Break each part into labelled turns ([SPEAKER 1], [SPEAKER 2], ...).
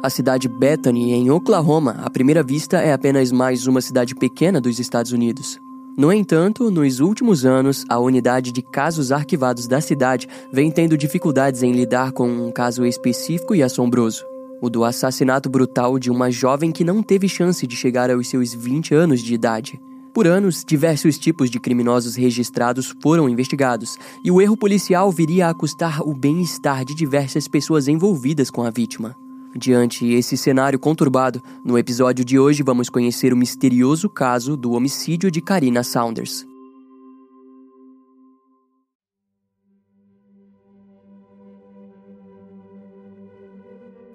[SPEAKER 1] A cidade Bethany, em Oklahoma, à primeira vista é apenas mais uma cidade pequena dos Estados Unidos. No entanto, nos últimos anos, a unidade de casos arquivados da cidade vem tendo dificuldades em lidar com um caso específico e assombroso: o do assassinato brutal de uma jovem que não teve chance de chegar aos seus 20 anos de idade. Por anos, diversos tipos de criminosos registrados foram investigados, e o erro policial viria a custar o bem-estar de diversas pessoas envolvidas com a vítima. Diante esse cenário conturbado, no episódio de hoje vamos conhecer o misterioso caso do homicídio de Karina Saunders.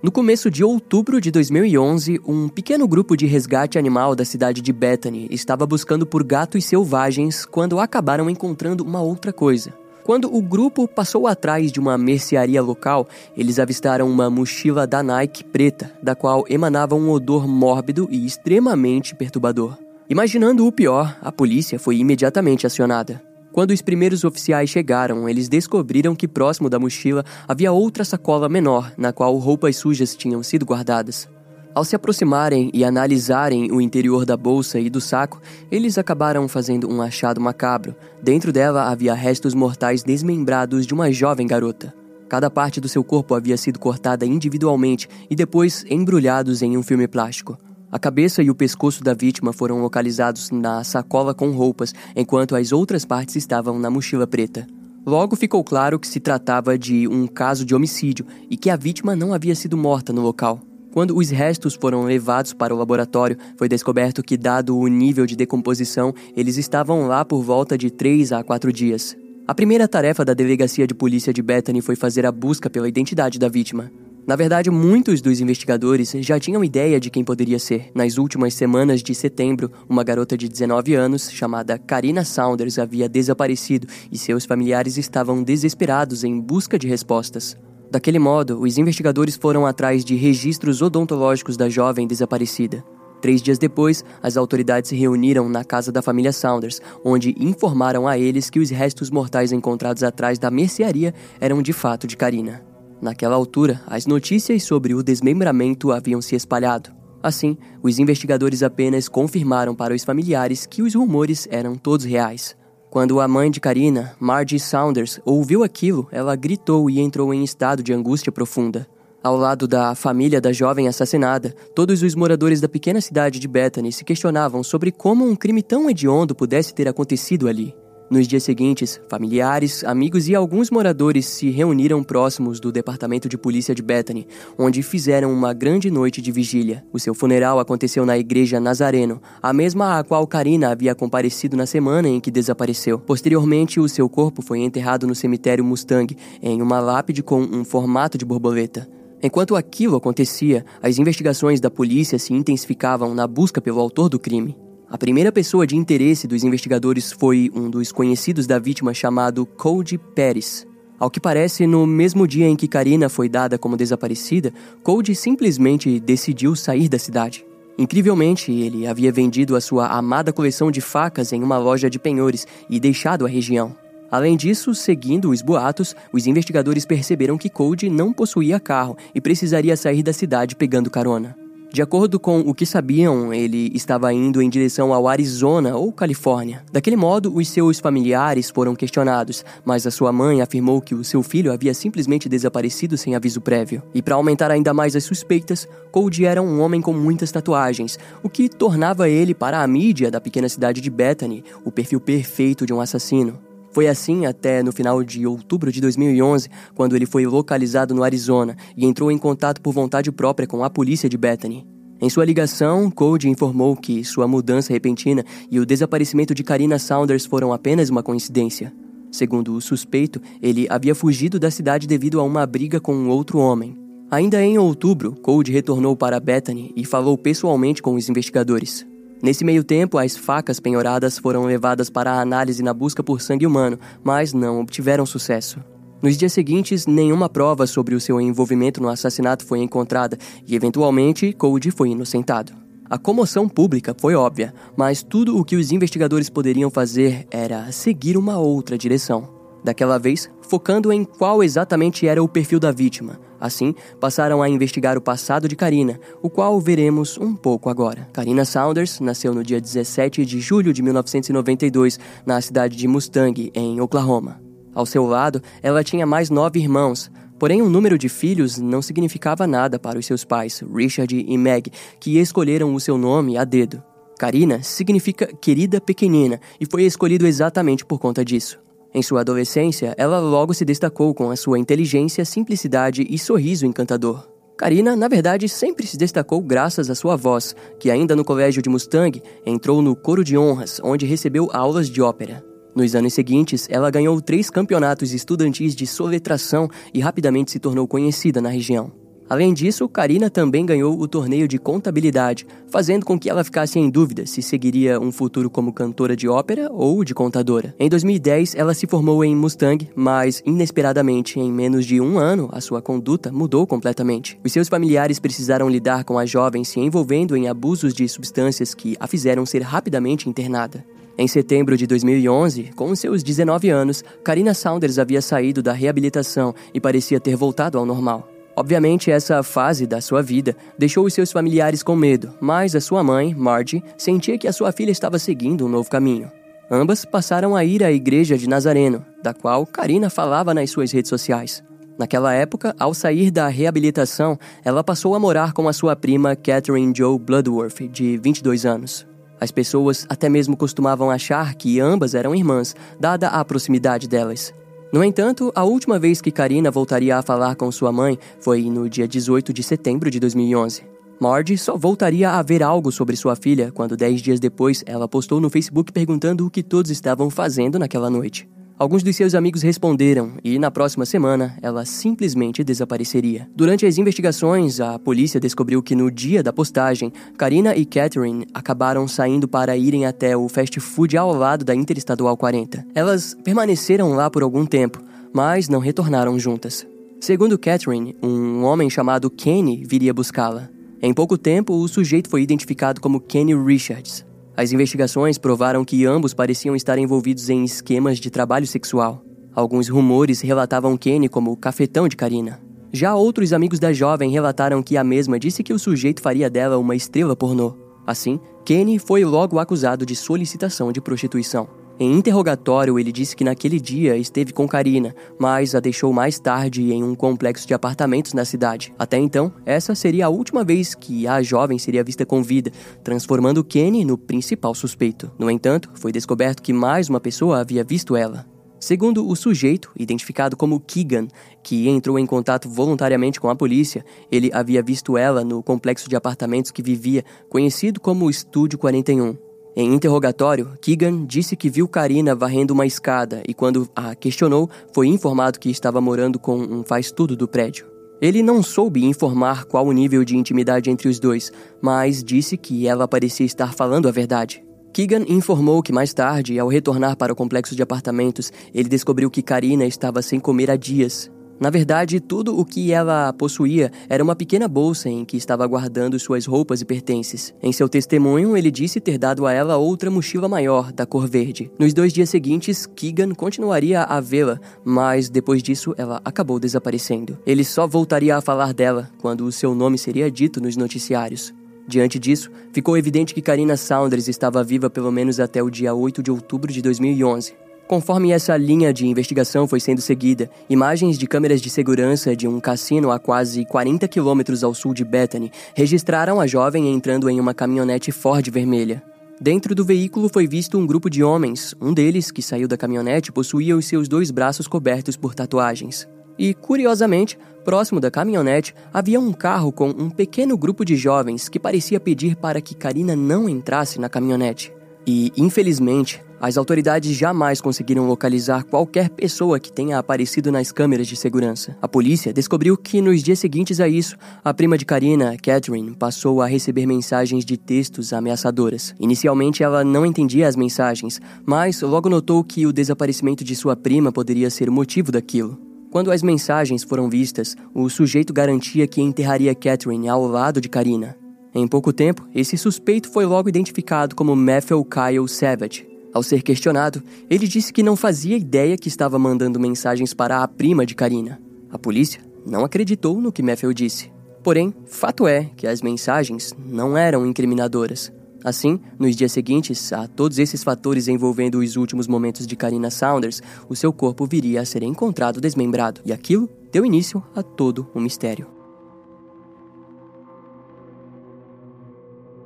[SPEAKER 1] No começo de outubro de 2011, um pequeno grupo de resgate animal da cidade de Bethany estava buscando por gatos selvagens quando acabaram encontrando uma outra coisa. Quando o grupo passou atrás de uma mercearia local, eles avistaram uma mochila da Nike preta, da qual emanava um odor mórbido e extremamente perturbador. Imaginando o pior, a polícia foi imediatamente acionada. Quando os primeiros oficiais chegaram, eles descobriram que próximo da mochila havia outra sacola menor, na qual roupas sujas tinham sido guardadas. Ao se aproximarem e analisarem o interior da bolsa e do saco, eles acabaram fazendo um achado macabro. Dentro dela havia restos mortais desmembrados de uma jovem garota. Cada parte do seu corpo havia sido cortada individualmente e depois embrulhados em um filme plástico. A cabeça e o pescoço da vítima foram localizados na sacola com roupas, enquanto as outras partes estavam na mochila preta. Logo ficou claro que se tratava de um caso de homicídio e que a vítima não havia sido morta no local. Quando os restos foram levados para o laboratório, foi descoberto que, dado o nível de decomposição, eles estavam lá por volta de 3 a 4 dias. A primeira tarefa da delegacia de polícia de Bethany foi fazer a busca pela identidade da vítima. Na verdade, muitos dos investigadores já tinham ideia de quem poderia ser. Nas últimas semanas de setembro, uma garota de 19 anos, chamada Karina Saunders, havia desaparecido e seus familiares estavam desesperados em busca de respostas. Daquele modo, os investigadores foram atrás de registros odontológicos da jovem desaparecida. Três dias depois, as autoridades se reuniram na casa da família Saunders, onde informaram a eles que os restos mortais encontrados atrás da mercearia eram de fato de Karina. Naquela altura, as notícias sobre o desmembramento haviam se espalhado. Assim, os investigadores apenas confirmaram para os familiares que os rumores eram todos reais. Quando a mãe de Karina, Margie Saunders, ouviu aquilo, ela gritou e entrou em estado de angústia profunda. Ao lado da família da jovem assassinada, todos os moradores da pequena cidade de Bethany se questionavam sobre como um crime tão hediondo pudesse ter acontecido ali. Nos dias seguintes, familiares, amigos e alguns moradores se reuniram próximos do departamento de polícia de Bethany, onde fizeram uma grande noite de vigília. O seu funeral aconteceu na igreja Nazareno, a mesma a qual Karina havia comparecido na semana em que desapareceu. Posteriormente, o seu corpo foi enterrado no cemitério Mustang, em uma lápide com um formato de borboleta. Enquanto aquilo acontecia, as investigações da polícia se intensificavam na busca pelo autor do crime. A primeira pessoa de interesse dos investigadores foi um dos conhecidos da vítima chamado Cody Pérez. Ao que parece, no mesmo dia em que Karina foi dada como desaparecida, Cody simplesmente decidiu sair da cidade. Incrivelmente, ele havia vendido a sua amada coleção de facas em uma loja de penhores e deixado a região. Além disso, seguindo os boatos, os investigadores perceberam que Cody não possuía carro e precisaria sair da cidade pegando carona. De acordo com o que sabiam, ele estava indo em direção ao Arizona ou Califórnia. Daquele modo, os seus familiares foram questionados, mas a sua mãe afirmou que o seu filho havia simplesmente desaparecido sem aviso prévio. E para aumentar ainda mais as suspeitas, Cody era um homem com muitas tatuagens, o que tornava ele, para a mídia da pequena cidade de Bethany, o perfil perfeito de um assassino. Foi assim até no final de outubro de 2011, quando ele foi localizado no Arizona e entrou em contato por vontade própria com a polícia de Bethany. Em sua ligação, Cody informou que sua mudança repentina e o desaparecimento de Karina Saunders foram apenas uma coincidência. Segundo o suspeito, ele havia fugido da cidade devido a uma briga com um outro homem. Ainda em outubro, Cody retornou para Bethany e falou pessoalmente com os investigadores. Nesse meio tempo, as facas penhoradas foram levadas para a análise na busca por sangue humano, mas não obtiveram sucesso. Nos dias seguintes, nenhuma prova sobre o seu envolvimento no assassinato foi encontrada e, eventualmente, Cody foi inocentado. A comoção pública foi óbvia, mas tudo o que os investigadores poderiam fazer era seguir uma outra direção. Daquela vez focando em qual exatamente era o perfil da vítima. Assim, passaram a investigar o passado de Karina, o qual veremos um pouco agora. Karina Saunders nasceu no dia 17 de julho de 1992 na cidade de Mustang, em Oklahoma. Ao seu lado, ela tinha mais nove irmãos, porém o número de filhos não significava nada para os seus pais, Richard e Meg, que escolheram o seu nome a dedo. Karina significa querida pequenina e foi escolhido exatamente por conta disso. Em sua adolescência, ela logo se destacou com a sua inteligência, simplicidade e sorriso encantador. Karina, na verdade, sempre se destacou graças à sua voz, que ainda no colégio de Mustang entrou no coro de honras, onde recebeu aulas de ópera. Nos anos seguintes, ela ganhou três campeonatos estudantis de soletração e rapidamente se tornou conhecida na região. Além disso, Karina também ganhou o torneio de contabilidade, fazendo com que ela ficasse em dúvida se seguiria um futuro como cantora de ópera ou de contadora. Em 2010, ela se formou em Mustang, mas inesperadamente, em menos de um ano, a sua conduta mudou completamente. Os seus familiares precisaram lidar com a jovem se envolvendo em abusos de substâncias que a fizeram ser rapidamente internada. Em setembro de 2011, com seus 19 anos, Karina Saunders havia saído da reabilitação e parecia ter voltado ao normal. Obviamente, essa fase da sua vida deixou os seus familiares com medo, mas a sua mãe, Margie, sentia que a sua filha estava seguindo um novo caminho. Ambas passaram a ir à igreja de Nazareno, da qual Karina falava nas suas redes sociais. Naquela época, ao sair da reabilitação, ela passou a morar com a sua prima Catherine Joe Bloodworth, de 22 anos. As pessoas até mesmo costumavam achar que ambas eram irmãs, dada a proximidade delas. No entanto, a última vez que Karina voltaria a falar com sua mãe foi no dia 18 de setembro de 2011. Marge só voltaria a ver algo sobre sua filha quando, dez dias depois, ela postou no Facebook perguntando o que todos estavam fazendo naquela noite. Alguns dos seus amigos responderam e, na próxima semana, ela simplesmente desapareceria. Durante as investigações, a polícia descobriu que no dia da postagem, Karina e Catherine acabaram saindo para irem até o fast food ao lado da Interestadual 40. Elas permaneceram lá por algum tempo, mas não retornaram juntas. Segundo Catherine, um homem chamado Kenny viria buscá-la. Em pouco tempo, o sujeito foi identificado como Kenny Richards. As investigações provaram que ambos pareciam estar envolvidos em esquemas de trabalho sexual. Alguns rumores relatavam Kenny como o cafetão de Karina. Já outros amigos da jovem relataram que a mesma disse que o sujeito faria dela uma estrela pornô. Assim, Kenny foi logo acusado de solicitação de prostituição. Em interrogatório, ele disse que naquele dia esteve com Karina, mas a deixou mais tarde em um complexo de apartamentos na cidade. Até então, essa seria a última vez que a jovem seria vista com vida, transformando Kenny no principal suspeito. No entanto, foi descoberto que mais uma pessoa havia visto ela. Segundo o sujeito, identificado como Keegan, que entrou em contato voluntariamente com a polícia, ele havia visto ela no complexo de apartamentos que vivia, conhecido como Estúdio 41. Em interrogatório, Keegan disse que viu Karina varrendo uma escada e, quando a questionou, foi informado que estava morando com um faz-tudo do prédio. Ele não soube informar qual o nível de intimidade entre os dois, mas disse que ela parecia estar falando a verdade. Keegan informou que mais tarde, ao retornar para o complexo de apartamentos, ele descobriu que Karina estava sem comer há dias na verdade, tudo o que ela possuía era uma pequena bolsa em que estava guardando suas roupas e pertences. Em seu testemunho, ele disse ter dado a ela outra mochila maior, da cor verde. Nos dois dias seguintes, Keegan continuaria a vê-la, mas depois disso ela acabou desaparecendo. Ele só voltaria a falar dela quando o seu nome seria dito nos noticiários. Diante disso, ficou evidente que Karina Saunders estava viva pelo menos até o dia 8 de outubro de 2011. Conforme essa linha de investigação foi sendo seguida, imagens de câmeras de segurança de um cassino a quase 40 quilômetros ao sul de Bethany registraram a jovem entrando em uma caminhonete Ford vermelha. Dentro do veículo foi visto um grupo de homens. Um deles, que saiu da caminhonete, possuía os seus dois braços cobertos por tatuagens. E, curiosamente, próximo da caminhonete havia um carro com um pequeno grupo de jovens que parecia pedir para que Karina não entrasse na caminhonete. E, infelizmente, as autoridades jamais conseguiram localizar qualquer pessoa que tenha aparecido nas câmeras de segurança. A polícia descobriu que nos dias seguintes a isso, a prima de Karina, Catherine, passou a receber mensagens de textos ameaçadoras. Inicialmente ela não entendia as mensagens, mas logo notou que o desaparecimento de sua prima poderia ser o motivo daquilo. Quando as mensagens foram vistas, o sujeito garantia que enterraria Catherine ao lado de Karina. Em pouco tempo, esse suspeito foi logo identificado como Matthew Kyle Savage, Ao ser questionado, ele disse que não fazia ideia que estava mandando mensagens para a prima de Karina. A polícia não acreditou no que Matthew disse. Porém, fato é que as mensagens não eram incriminadoras. Assim, nos dias seguintes a todos esses fatores envolvendo os últimos momentos de Karina Saunders, o seu corpo viria a ser encontrado desmembrado, e aquilo deu início a todo um mistério.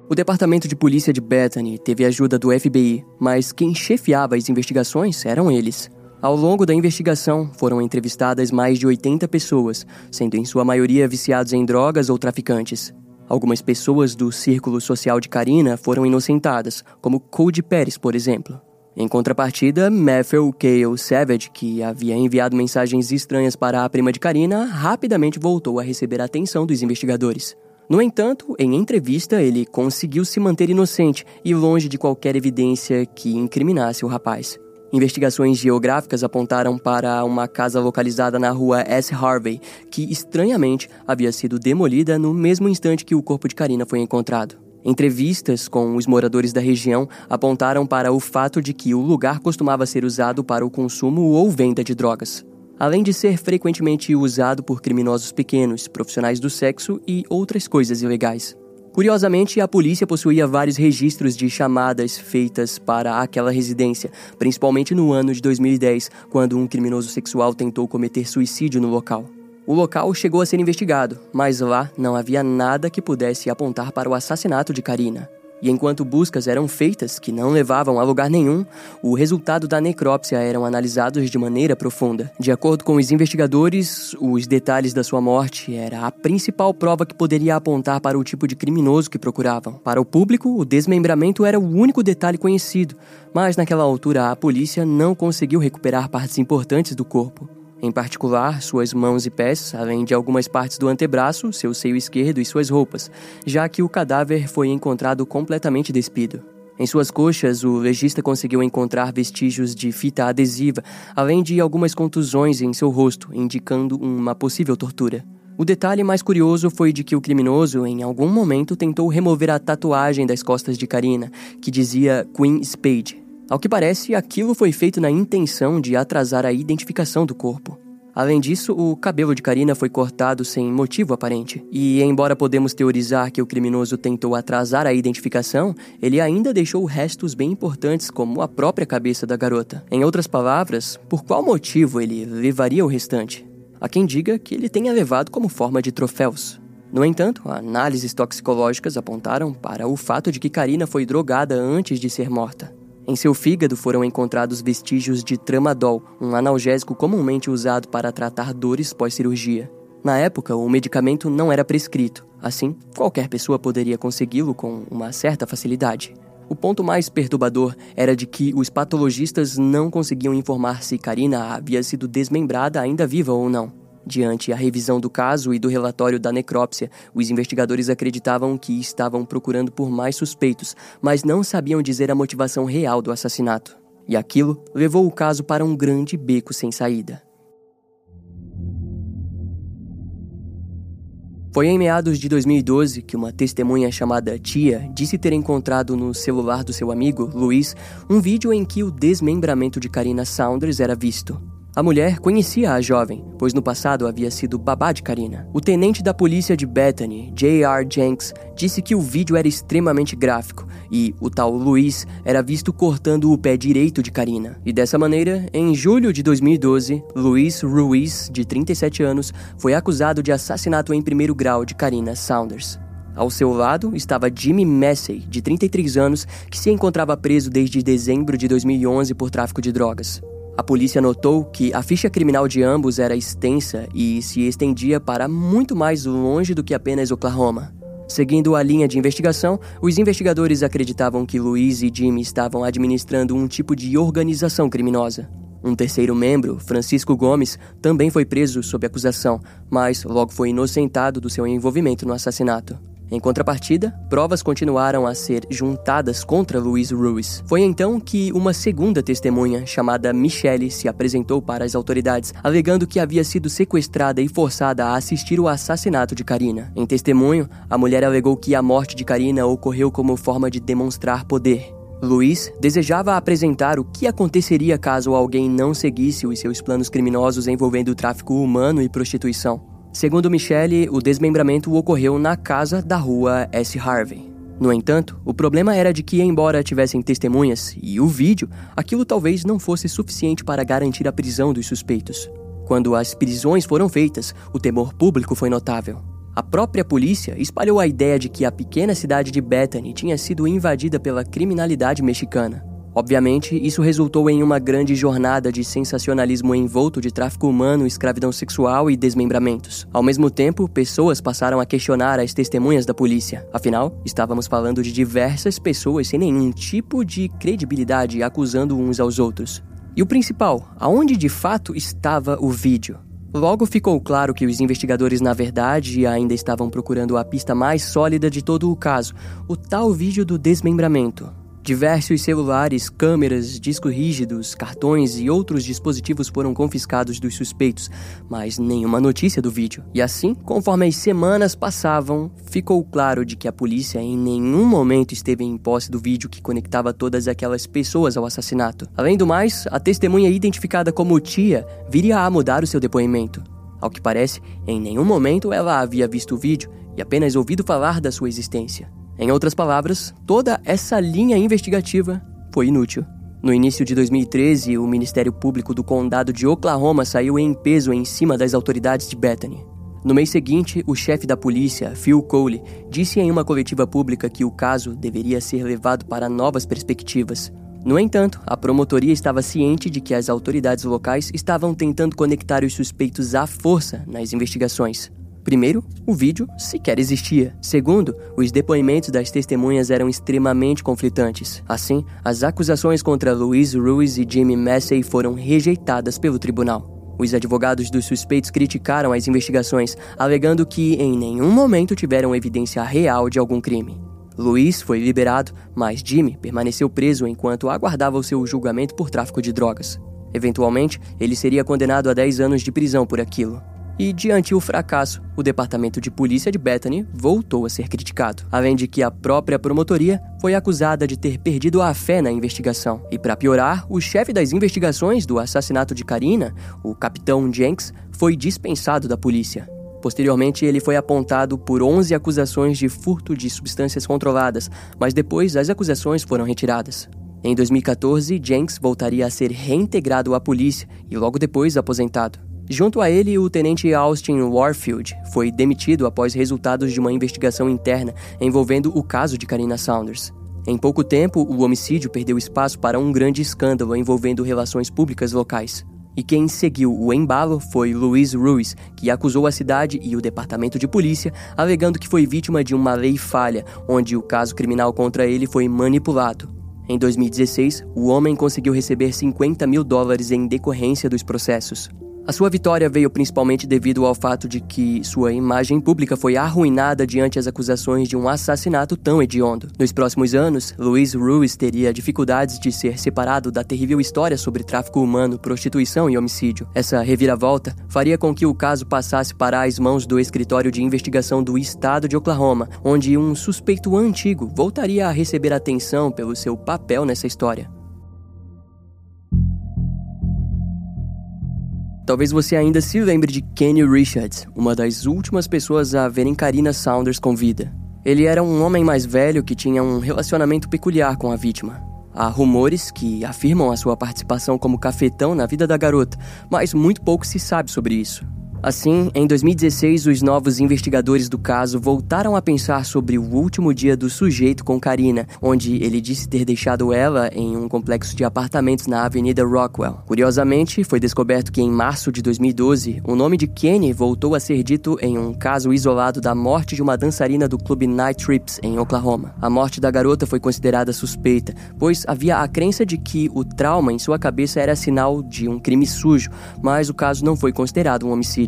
[SPEAKER 1] O departamento de polícia de Bethany teve ajuda do FBI, mas quem chefiava as investigações eram eles. Ao longo da investigação, foram entrevistadas mais de 80 pessoas, sendo em sua maioria viciados em drogas ou traficantes. Algumas pessoas do círculo social de Karina foram inocentadas, como Cody Pérez, por exemplo. Em contrapartida, Matthew Cale Savage, que havia enviado mensagens estranhas para a prima de Karina, rapidamente voltou a receber a atenção dos investigadores. No entanto, em entrevista, ele conseguiu se manter inocente e longe de qualquer evidência que incriminasse o rapaz. Investigações geográficas apontaram para uma casa localizada na rua S. Harvey, que estranhamente havia sido demolida no mesmo instante que o corpo de Karina foi encontrado. Entrevistas com os moradores da região apontaram para o fato de que o lugar costumava ser usado para o consumo ou venda de drogas além de ser frequentemente usado por criminosos pequenos, profissionais do sexo e outras coisas ilegais. Curiosamente, a polícia possuía vários registros de chamadas feitas para aquela residência, principalmente no ano de 2010, quando um criminoso sexual tentou cometer suicídio no local. O local chegou a ser investigado, mas lá não havia nada que pudesse apontar para o assassinato de Karina. E enquanto buscas eram feitas que não levavam a lugar nenhum, o resultado da necrópsia eram analisados de maneira profunda. De acordo com os investigadores, os detalhes da sua morte era a principal prova que poderia apontar para o tipo de criminoso que procuravam. Para o público, o desmembramento era o único detalhe conhecido, mas naquela altura a polícia não conseguiu recuperar partes importantes do corpo em particular suas mãos e pés, além de algumas partes do antebraço, seu seio esquerdo e suas roupas, já que o cadáver foi encontrado completamente despido. Em suas coxas, o legista conseguiu encontrar vestígios de fita adesiva, além de algumas contusões em seu rosto, indicando uma possível tortura. O detalhe mais curioso foi de que o criminoso, em algum momento, tentou remover a tatuagem das costas de Karina, que dizia Queen Spade, ao que parece, aquilo foi feito na intenção de atrasar a identificação do corpo. Além disso, o cabelo de Karina foi cortado sem motivo aparente. E, embora podemos teorizar que o criminoso tentou atrasar a identificação, ele ainda deixou restos bem importantes, como a própria cabeça da garota. Em outras palavras, por qual motivo ele levaria o restante? Há quem diga que ele tenha levado como forma de troféus. No entanto, análises toxicológicas apontaram para o fato de que Karina foi drogada antes de ser morta. Em seu fígado foram encontrados vestígios de tramadol, um analgésico comumente usado para tratar dores pós-cirurgia. Na época, o medicamento não era prescrito, assim, qualquer pessoa poderia consegui-lo com uma certa facilidade. O ponto mais perturbador era de que os patologistas não conseguiam informar se Karina havia sido desmembrada ainda viva ou não. Diante a revisão do caso e do relatório da necrópsia, os investigadores acreditavam que estavam procurando por mais suspeitos, mas não sabiam dizer a motivação real do assassinato. E aquilo levou o caso para um grande beco sem saída. Foi em meados de 2012 que uma testemunha chamada Tia disse ter encontrado no celular do seu amigo, Luiz, um vídeo em que o desmembramento de Karina Saunders era visto. A mulher conhecia a jovem, pois no passado havia sido babá de Karina. O tenente da polícia de Bethany, J.R. Jenks, disse que o vídeo era extremamente gráfico e o tal Luiz era visto cortando o pé direito de Karina. E dessa maneira, em julho de 2012, Luiz Ruiz, de 37 anos, foi acusado de assassinato em primeiro grau de Karina Saunders. Ao seu lado estava Jimmy Massey, de 33 anos, que se encontrava preso desde dezembro de 2011 por tráfico de drogas. A polícia notou que a ficha criminal de ambos era extensa e se estendia para muito mais longe do que apenas Oklahoma. Seguindo a linha de investigação, os investigadores acreditavam que Luiz e Jimmy estavam administrando um tipo de organização criminosa. Um terceiro membro, Francisco Gomes, também foi preso sob acusação, mas logo foi inocentado do seu envolvimento no assassinato. Em contrapartida, provas continuaram a ser juntadas contra Luiz Ruiz. Foi então que uma segunda testemunha, chamada Michelle, se apresentou para as autoridades, alegando que havia sido sequestrada e forçada a assistir o assassinato de Karina. Em testemunho, a mulher alegou que a morte de Karina ocorreu como forma de demonstrar poder. Luiz desejava apresentar o que aconteceria caso alguém não seguisse os seus planos criminosos envolvendo o tráfico humano e prostituição. Segundo Michelle, o desmembramento ocorreu na casa da rua S. Harvey. No entanto, o problema era de que, embora tivessem testemunhas e o vídeo, aquilo talvez não fosse suficiente para garantir a prisão dos suspeitos. Quando as prisões foram feitas, o temor público foi notável. A própria polícia espalhou a ideia de que a pequena cidade de Bethany tinha sido invadida pela criminalidade mexicana. Obviamente, isso resultou em uma grande jornada de sensacionalismo envolto de tráfico humano, escravidão sexual e desmembramentos. Ao mesmo tempo, pessoas passaram a questionar as testemunhas da polícia. Afinal, estávamos falando de diversas pessoas sem nenhum tipo de credibilidade acusando uns aos outros. E o principal, aonde de fato estava o vídeo? Logo ficou claro que os investigadores, na verdade, ainda estavam procurando a pista mais sólida de todo o caso, o tal vídeo do desmembramento. Diversos celulares, câmeras, discos rígidos, cartões e outros dispositivos foram confiscados dos suspeitos, mas nenhuma notícia do vídeo. E assim, conforme as semanas passavam, ficou claro de que a polícia em nenhum momento esteve em posse do vídeo que conectava todas aquelas pessoas ao assassinato. Além do mais, a testemunha identificada como tia viria a mudar o seu depoimento. Ao que parece, em nenhum momento ela havia visto o vídeo e apenas ouvido falar da sua existência. Em outras palavras, toda essa linha investigativa foi inútil. No início de 2013, o Ministério Público do Condado de Oklahoma saiu em peso em cima das autoridades de Bethany. No mês seguinte, o chefe da polícia, Phil Coley, disse em uma coletiva pública que o caso deveria ser levado para novas perspectivas. No entanto, a promotoria estava ciente de que as autoridades locais estavam tentando conectar os suspeitos à força nas investigações. Primeiro, o vídeo sequer existia. Segundo, os depoimentos das testemunhas eram extremamente conflitantes. Assim, as acusações contra Luiz Ruiz e Jimmy Massey foram rejeitadas pelo tribunal. Os advogados dos suspeitos criticaram as investigações, alegando que em nenhum momento tiveram evidência real de algum crime. Luiz foi liberado, mas Jimmy permaneceu preso enquanto aguardava o seu julgamento por tráfico de drogas. Eventualmente, ele seria condenado a 10 anos de prisão por aquilo. E, diante o fracasso, o departamento de polícia de Bethany voltou a ser criticado, além de que a própria promotoria foi acusada de ter perdido a fé na investigação. E, para piorar, o chefe das investigações do assassinato de Karina, o capitão Jenks, foi dispensado da polícia. Posteriormente, ele foi apontado por 11 acusações de furto de substâncias controladas, mas depois as acusações foram retiradas. Em 2014, Jenks voltaria a ser reintegrado à polícia e logo depois aposentado. Junto a ele, o tenente Austin Warfield foi demitido após resultados de uma investigação interna envolvendo o caso de Karina Saunders. Em pouco tempo, o homicídio perdeu espaço para um grande escândalo envolvendo relações públicas locais. E quem seguiu o embalo foi Luiz Ruiz, que acusou a cidade e o departamento de polícia, alegando que foi vítima de uma lei falha, onde o caso criminal contra ele foi manipulado. Em 2016, o homem conseguiu receber 50 mil dólares em decorrência dos processos. A sua vitória veio principalmente devido ao fato de que sua imagem pública foi arruinada diante as acusações de um assassinato tão hediondo. Nos próximos anos, Luiz Ruiz teria dificuldades de ser separado da terrível história sobre tráfico humano, prostituição e homicídio. Essa reviravolta faria com que o caso passasse para as mãos do escritório de investigação do estado de Oklahoma, onde um suspeito antigo voltaria a receber atenção pelo seu papel nessa história. Talvez você ainda se lembre de Kenny Richards, uma das últimas pessoas a verem Karina Saunders com vida. Ele era um homem mais velho que tinha um relacionamento peculiar com a vítima. Há rumores que afirmam a sua participação como cafetão na vida da garota, mas muito pouco se sabe sobre isso. Assim, em 2016, os novos investigadores do caso voltaram a pensar sobre o último dia do sujeito com Karina, onde ele disse ter deixado ela em um complexo de apartamentos na Avenida Rockwell. Curiosamente, foi descoberto que em março de 2012, o nome de Kenny voltou a ser dito em um caso isolado da morte de uma dançarina do clube Night Trips em Oklahoma. A morte da garota foi considerada suspeita, pois havia a crença de que o trauma em sua cabeça era sinal de um crime sujo, mas o caso não foi considerado um homicídio.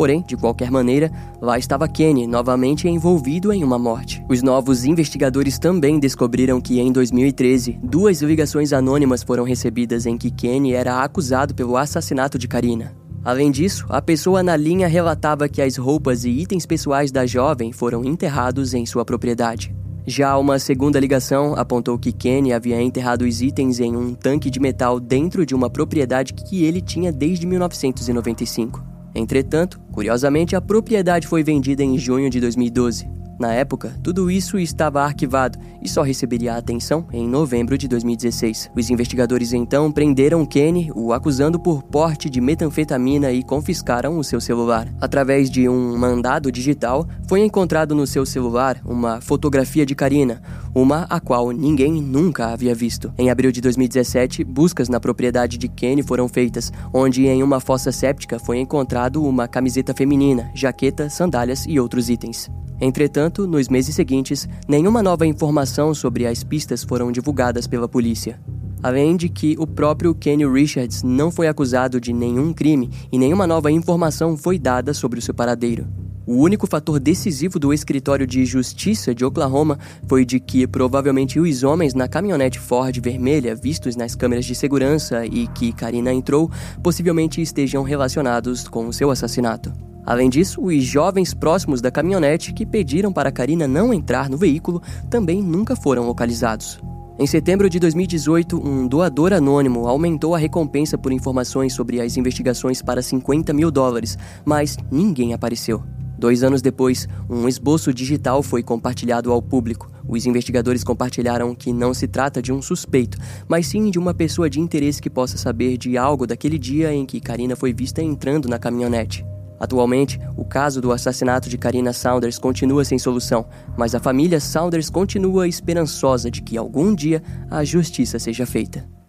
[SPEAKER 1] Porém, de qualquer maneira, lá estava Kenny novamente envolvido em uma morte. Os novos investigadores também descobriram que em 2013, duas ligações anônimas foram recebidas em que Kenny era acusado pelo assassinato de Karina. Além disso, a pessoa na linha relatava que as roupas e itens pessoais da jovem foram enterrados em sua propriedade. Já uma segunda ligação apontou que Kenny havia enterrado os itens em um tanque de metal dentro de uma propriedade que ele tinha desde 1995. Entretanto, curiosamente, a propriedade foi vendida em junho de 2012. Na época, tudo isso estava arquivado e só receberia atenção em novembro de 2016. Os investigadores então prenderam Kenny, o acusando por porte de metanfetamina e confiscaram o seu celular. Através de um mandado digital, foi encontrado no seu celular uma fotografia de Karina, uma a qual ninguém nunca havia visto. Em abril de 2017, buscas na propriedade de Kenny foram feitas, onde em uma fossa séptica foi encontrado uma camiseta feminina, jaqueta, sandálias e outros itens. Entretanto, nos meses seguintes, nenhuma nova informação sobre as pistas foram divulgadas pela polícia. Além de que o próprio Kenny Richards não foi acusado de nenhum crime e nenhuma nova informação foi dada sobre o seu paradeiro. O único fator decisivo do escritório de justiça de Oklahoma foi de que provavelmente os homens na caminhonete Ford vermelha vistos nas câmeras de segurança e que Karina entrou possivelmente estejam relacionados com o seu assassinato. Além disso, os jovens próximos da caminhonete que pediram para Karina não entrar no veículo também nunca foram localizados. Em setembro de 2018, um doador anônimo aumentou a recompensa por informações sobre as investigações para 50 mil dólares, mas ninguém apareceu. Dois anos depois, um esboço digital foi compartilhado ao público. Os investigadores compartilharam que não se trata de um suspeito, mas sim de uma pessoa de interesse que possa saber de algo daquele dia em que Karina foi vista entrando na caminhonete. Atualmente, o caso do assassinato de Karina Saunders continua sem solução, mas a família Saunders continua esperançosa de que algum dia a justiça seja feita.